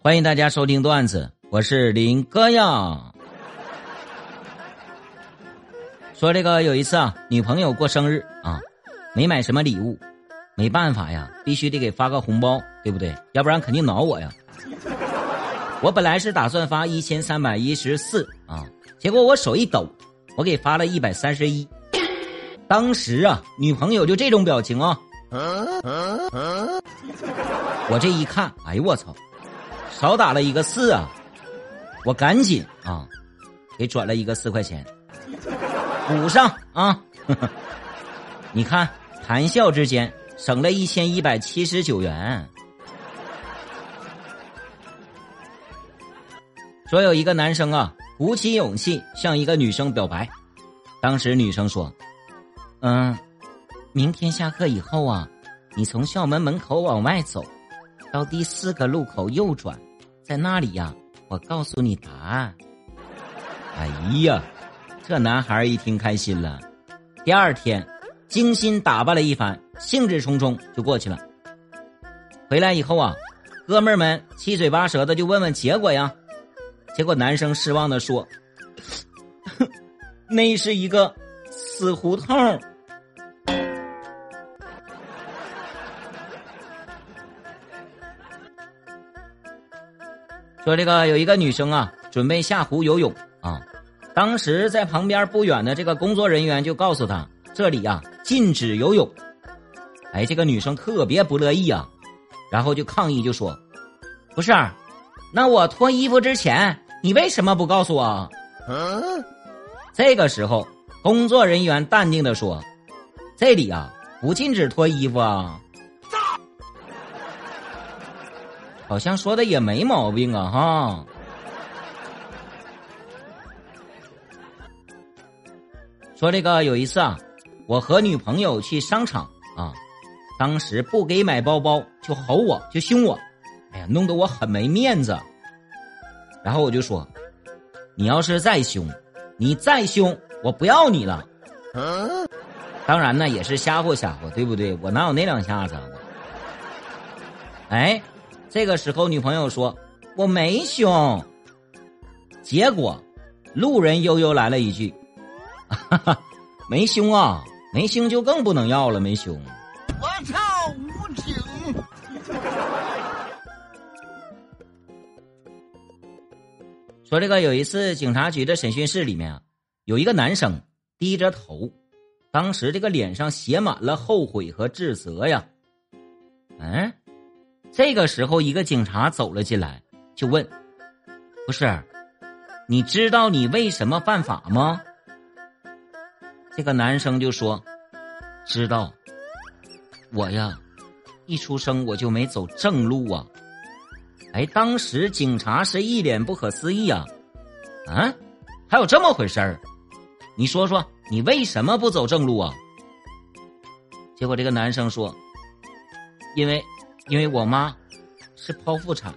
欢迎大家收听段子，我是林哥呀。说这个有一次啊，女朋友过生日啊，没买什么礼物，没办法呀，必须得给发个红包，对不对？要不然肯定挠我呀。我本来是打算发一千三百一十四啊，结果我手一抖，我给发了一百三十一。当时啊，女朋友就这种表情啊。我这一看，哎呦我操，少打了一个四啊！我赶紧啊，给转了一个四块钱，补上啊！你看，谈笑之间省了一千一百七十九元。说有一个男生啊，鼓起勇气向一个女生表白，当时女生说：“嗯。”明天下课以后啊，你从校门门口往外走，到第四个路口右转，在那里呀，我告诉你答案。哎呀，这男孩一听开心了，第二天精心打扮了一番，兴致冲冲就过去了。回来以后啊，哥们儿们七嘴八舌的就问问结果呀，结果男生失望的说：“那是一个死胡同。”说这个有一个女生啊，准备下湖游泳啊，当时在旁边不远的这个工作人员就告诉她，这里呀禁止游泳。哎，这个女生特别不乐意啊，然后就抗议就说：“不是，那我脱衣服之前，你为什么不告诉我？”这个时候，工作人员淡定的说：“这里啊不禁止脱衣服啊。”好像说的也没毛病啊，哈。说这个有一次啊，我和女朋友去商场啊，当时不给买包包就吼我就凶我，哎呀，弄得我很没面子。然后我就说，你要是再凶，你再凶，我不要你了。当然呢，也是吓唬吓唬，对不对？我哪有那两下子？哎。这个时候，女朋友说：“我没胸。”结果，路人悠悠来了一句：“哈哈，没胸啊，没胸就更不能要了，没胸。”我操，无情！说这个有一次，警察局的审讯室里面啊，有一个男生低着头，当时这个脸上写满了后悔和自责呀。嗯。这个时候，一个警察走了进来，就问：“不是，你知道你为什么犯法吗？”这个男生就说：“知道，我呀，一出生我就没走正路啊！”哎，当时警察是一脸不可思议啊！啊，还有这么回事儿？你说说，你为什么不走正路啊？结果这个男生说：“因为。”因为我妈是剖腹产。